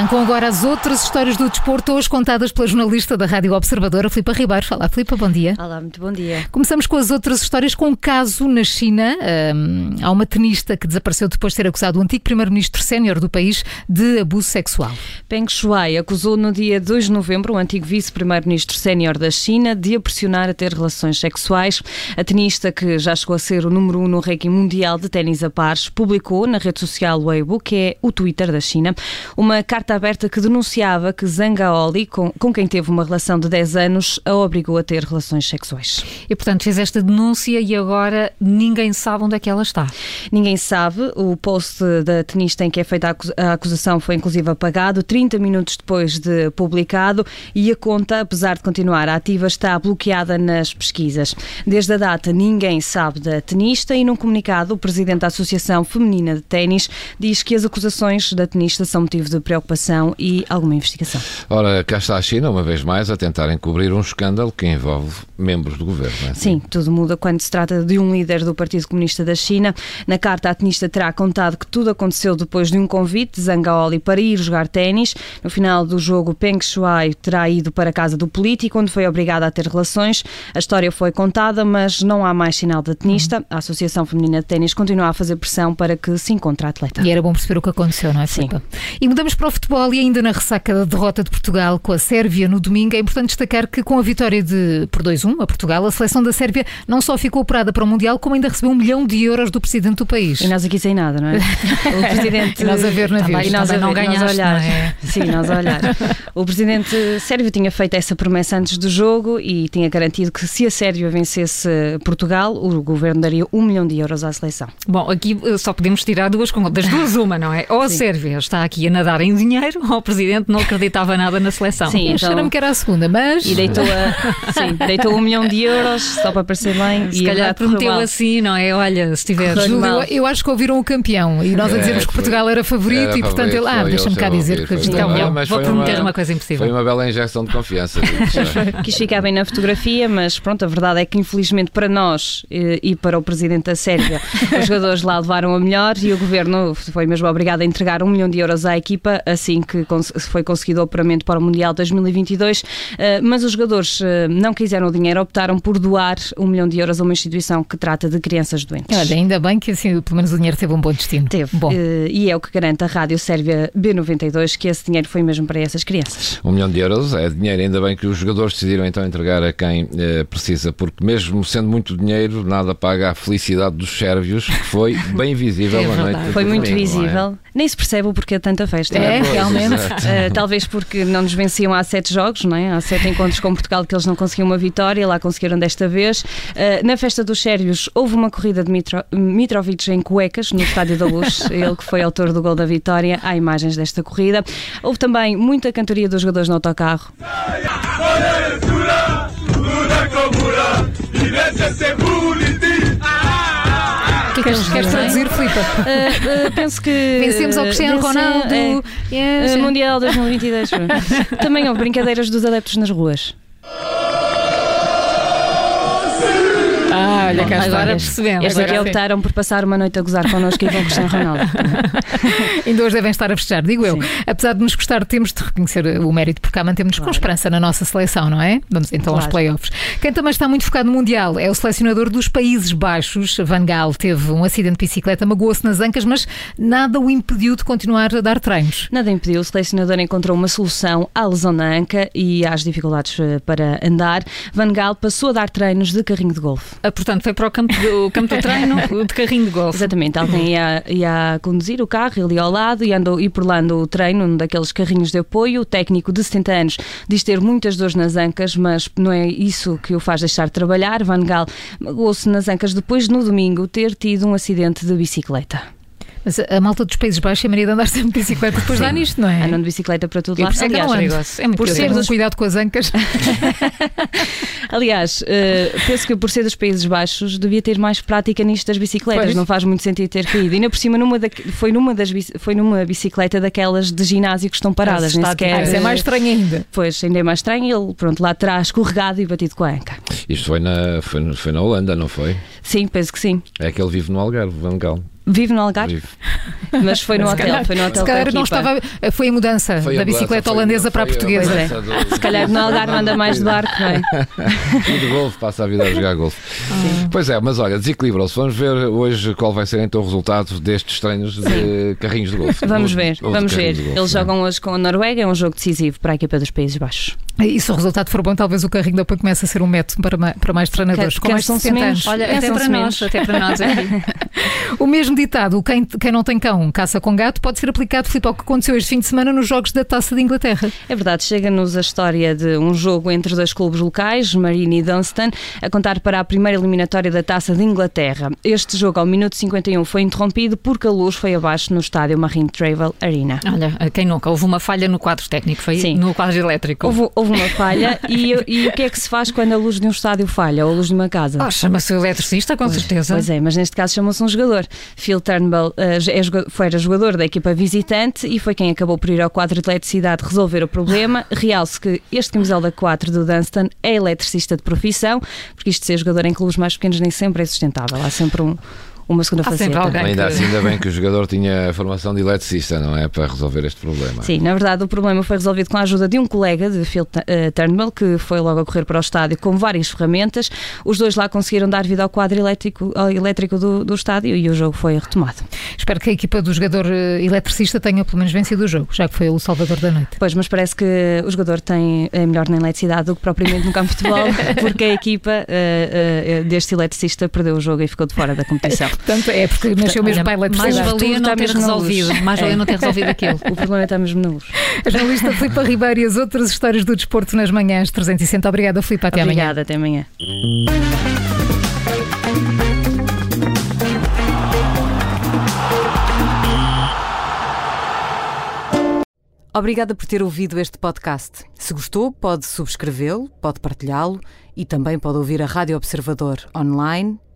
Arrancam agora as outras histórias do desporto, hoje contadas pela jornalista da Rádio Observadora, Filipa Ribeiro. Olá, Filipa, bom dia. Olá, muito bom dia. Começamos com as outras histórias, com um caso na China. Um, há uma tenista que desapareceu depois de ter acusado o antigo primeiro-ministro sénior do país de abuso sexual. Peng Shuai acusou no dia 2 de novembro o antigo vice-primeiro-ministro sénior da China de a pressionar a ter relações sexuais. A tenista, que já chegou a ser o número 1 um no ranking mundial de ténis a pares, publicou na rede social Weibo, que é o Twitter da China, uma carta carta aberta que denunciava que Zangaoli, com, com quem teve uma relação de 10 anos, a obrigou a ter relações sexuais. E, portanto, fez esta denúncia e agora ninguém sabe onde é que ela está. Ninguém sabe. O post da tenista em que é feita a acusação foi inclusive apagado 30 minutos depois de publicado e a conta, apesar de continuar ativa, está bloqueada nas pesquisas. Desde a data, ninguém sabe da tenista e num comunicado, o presidente da Associação Feminina de Ténis diz que as acusações da tenista são motivo de preocupação preocupação e alguma investigação. Ora, cá está a China, uma vez mais, a tentar encobrir um escândalo que envolve membros do governo. É assim? Sim, tudo muda quando se trata de um líder do Partido Comunista da China. Na carta, a tenista terá contado que tudo aconteceu depois de um convite de Zangaoli para ir jogar ténis. No final do jogo, Peng Shuai terá ido para a casa do político, onde foi obrigada a ter relações. A história foi contada, mas não há mais sinal da tenista. A Associação Feminina de Ténis continua a fazer pressão para que se encontre a atleta. E era bom perceber o que aconteceu, não é, Sim. E mudamos para o futebol e ainda na ressaca da derrota de Portugal com a Sérvia no domingo, é importante destacar que com a vitória de por 2-1 a Portugal, a seleção da Sérvia não só ficou operada para o Mundial, como ainda recebeu um milhão de euros do presidente do país. E nós aqui sem nada, não é? O presidente. e nós a ver na vida. E nós a não ganhaste, nós a olhar. É? Sim, nós a olhar. O presidente sérvio tinha feito essa promessa antes do jogo e tinha garantido que se a Sérvia vencesse Portugal, o governo daria um milhão de euros à seleção. Bom, aqui eh, só podemos tirar duas das duas uma, não é? Ou a Sim. Sérvia está aqui a nadar em dinheiro, ou o presidente não acreditava nada na seleção. Sim, então... me que era a segunda, mas. E deitou, a... Sim, deitou um milhão de euros só para parecer bem. Se e calhar prometeu assim, não é? Olha, se tiver. Júlio, eu, eu, acho que ouviram o campeão e nós a é, dizermos que Portugal era favorito era e portanto ele. Ah, deixa-me cá dizer que então, uma, vou prometer uma, uma, coisa impossível. Foi uma bela injeção de confiança. Quis ficar bem na fotografia, mas pronto, a verdade é que infelizmente para nós e, e para o presidente da Sérvia, os jogadores lá levaram a melhor e o governo foi mesmo obrigado a entregar um milhão de euros à equipa assim que foi conseguido o operamento para o Mundial 2022, eh, mas os jogadores eh, não quiseram o dinheiro, optaram por doar um milhão de euros a uma instituição que trata de crianças doentes. Olha, ainda bem que assim, pelo menos o dinheiro teve um bom destino. Teve. Bom. Eh, e é o que garante a Rádio Sérvia B92 que esse dinheiro foi mesmo para essas crianças. Um milhão de euros é dinheiro, ainda bem que os jogadores decidiram então entregar a quem precisa, porque mesmo sendo muito dinheiro, nada paga a felicidade dos sérvios, que foi bem visível é noite. Foi muito domingo, é? visível. É? Nem se percebe o porquê de tanta festa. É, é realmente. Uh, talvez porque não nos venciam há sete jogos, não é? há sete encontros com Portugal que eles não conseguiam uma vitória, lá conseguiram desta vez. Uh, na festa dos sérvios houve uma corrida de Mitro, Mitrovic em cuecas no Estádio da Luz, ele que foi autor do gol da vitória. Há imagens desta corrida. Houve também muita cantoria dos jogadores no autocarro queres, queres traduzir, Filipe? Uh, uh, penso que. Vencemos ao Cristiano Ronaldo. É, yes, Mundial 2022. Também houve brincadeiras dos adeptos nas ruas. Olha, cá agora percebemos. Estes aqui optaram por passar uma noite a gozar connosco e vão Cristiano Ronaldo. Ainda hoje devem estar a festejar, digo eu. Sim. Apesar de nos gostar, temos de reconhecer o mérito, porque cá mantemos-nos claro. com esperança na nossa seleção, não é? Vamos então claro. aos playoffs. Quem também está muito focado no Mundial é o selecionador dos Países Baixos. Van Gaal teve um acidente de bicicleta, magoou-se nas ancas, mas nada o impediu de continuar a dar treinos. Nada impediu. O selecionador encontrou uma solução à lesão na anca e às dificuldades eh, para andar. Van Gaal passou a dar treinos de carrinho de golfe. Ah, portanto, Portanto, foi para o campo do, campo do treino de carrinho de golfe. Exatamente, alguém ia, ia conduzir o carro, ele ia ao lado e, andou, e por lá andou o treino, um daqueles carrinhos de apoio. O técnico de 70 anos diz ter muitas dores nas ancas, mas não é isso que o faz deixar de trabalhar. Van Gaal magoou-se nas ancas depois, no domingo, ter tido um acidente de bicicleta. Mas a malta dos Países Baixos é maneira de andar sempre de bicicleta, depois dá nisto, não é? Andam de bicicleta para tudo lá. Por Aliás, é, é muito por ser dos... cuidado com as ancas. Aliás, uh, penso que por ser dos Países Baixos devia ter mais prática nisto das bicicletas. Pois. Não faz muito sentido ter caído. E ainda por cima numa da... foi, numa das... foi numa bicicleta daquelas de ginásio que estão paradas. Nem sequer... Ah, isso é mais estranho ainda. Pois, ainda é mais estranho. Ele, pronto, lá atrás escorregado e batido com a anca. Isto foi na, foi, foi na Holanda, não foi? Sim, penso que sim. É que ele vive no Algarve, Van Gaal. Vive no Algarve? Vive. Mas foi no Se hotel, calhar- foi no hotel se calhar a não estava. Foi a mudança Foi a da mudança, bicicleta foi- holandesa para a portuguesa. É. mudança do- Se calhar no Algarve anda mais de barco, não é? E de golfe, passa a vida a jogar golfe. Pois é, mas olha, desequilibrou-se. Vamos ver hoje qual vai ser então o resultado destes treinos de carrinhos de golfe. Vamos Ou- ver, ou de vamos ver. golfe, Eles não é? jogam hoje com a Noruega, é um jogo decisivo para a equipa dos Países Baixos. E se o resultado for bom, talvez o carrinho da depois comece a ser um método para, ma- para mais treinadores Ca- com mais de cansam-se 60 menos. anos. Olha, É, até são para nós, até para nós aqui. O mesmo ditado, quem, quem não tem cão caça com gato, pode ser aplicado, Filipe, ao que aconteceu este fim de semana nos Jogos da Taça de Inglaterra. É verdade, chega-nos a história de um jogo entre dois clubes locais, Marine e Dunstan, a contar para a primeira eliminatória da Taça de Inglaterra. Este jogo, ao minuto 51, foi interrompido porque a luz foi abaixo no estádio Marine Travel Arena. Olha, quem nunca? Houve uma falha no quadro técnico, foi Sim. no quadro elétrico. Houve, houve uma falha e, e o que é que se faz quando a luz de um estádio falha ou a luz de uma casa? Oh, Chama-se o eletricista, com certeza. Pois é, mas neste caso chamou-se um jogador. Phil Turnbull eh, é foi jogador da equipa visitante e foi quem acabou por ir ao quadro de eletricidade resolver o problema. Realce que este camisola 4 do Dunstan é eletricista de profissão, porque isto de ser jogador em clubes mais pequenos nem sempre é sustentável. Há sempre um- uma segunda Há sempre faceta. alguém. Ainda que- assim, ainda bem que o jogador tinha a formação de eletricista, não é? Para resolver este problema. Sim, na verdade o problema foi resolvido com a ajuda de um colega de Phil eh, Turnbull, que foi logo a correr para o estádio com várias ferramentas. Os dois lá conseguiram dar vida ao quadro elétrico, ao elétrico do, do estádio e o jogo foi retomado. Espero que a equipa do jogador eh, eletricista tenha pelo menos vencido o jogo, já que foi o salvador da noite. Pois, mas parece que o jogador tem, é melhor na eletricidade do que propriamente no campo de futebol, porque a equipa eh, eh, deste eletricista perdeu o jogo e ficou de fora da competição. Portanto, é porque nasceu mesmo para a mais eletricidade. valia Tudo não ter resolvido. Mais valia É. não ter resolvido aquilo. O problema está mesmo na luz. A jornalista Filipe Ribeiro e as outras histórias do desporto nas manhãs 360. Obrigada, Filipe. Até amanhã. Obrigada, até amanhã. Obrigada por ter ouvido este podcast. Se gostou, pode subscrevê-lo, pode partilhá-lo e também pode ouvir a Rádio Observador online